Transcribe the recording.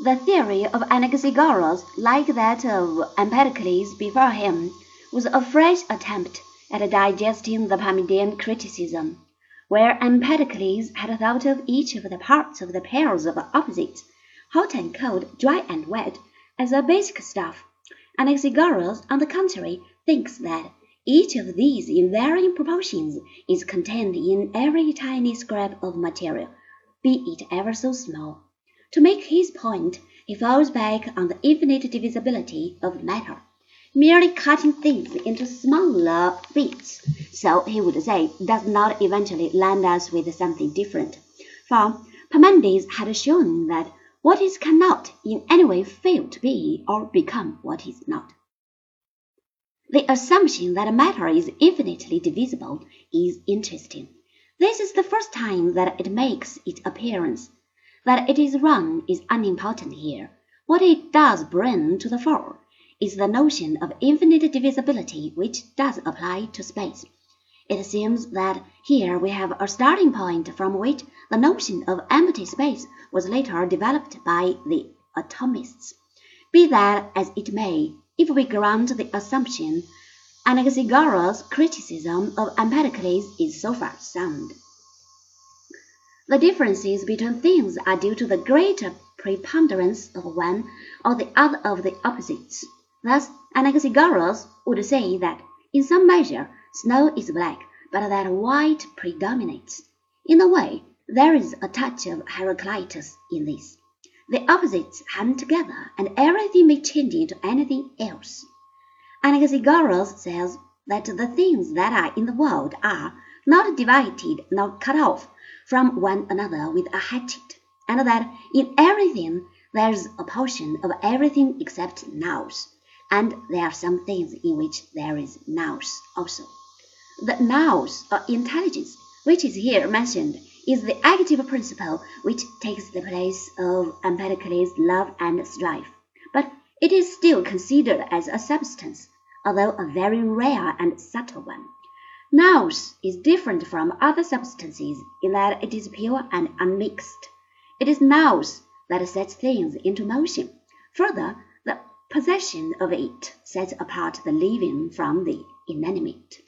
The theory of Anaxagoras, like that of Empedocles before him, was a fresh attempt at digesting the Parmenidean criticism, where Empedocles had thought of each of the parts of the pairs of opposites, hot and cold, dry and wet, as a basic stuff. Anaxagoras, on the contrary, thinks that each of these in varying proportions is contained in every tiny scrap of material, be it ever so small. To make his point, he falls back on the infinite divisibility of matter, merely cutting things into smaller bits, so he would say, does not eventually land us with something different. For Parmenides had shown that what is cannot in any way fail to be or become what is not. The assumption that matter is infinitely divisible is interesting. This is the first time that it makes its appearance. That it is wrong is unimportant here. What it does bring to the fore is the notion of infinite divisibility which does apply to space. It seems that here we have a starting point from which the notion of empty space was later developed by the atomists. Be that as it may, if we grant the assumption, Anaxagoras' criticism of Empedocles is so far sound. The differences between things are due to the greater preponderance of one or the other of the opposites. Thus, Anaxagoras would say that, in some measure, snow is black, but that white predominates. In a way, there is a touch of Heraclitus in this. The opposites hang together, and everything may change into anything else. Anaxagoras says that the things that are in the world are not divided nor cut off from one another with a hatchet, and that in everything there is a portion of everything except nous, and there are some things in which there is nous also. The nous, or intelligence, which is here mentioned, is the active principle which takes the place of Empedocles' love and strife, but it is still considered as a substance, although a very rare and subtle one. Nous is different from other substances in that it is pure and unmixed. It is nous that sets things into motion. Further, the possession of it sets apart the living from the inanimate.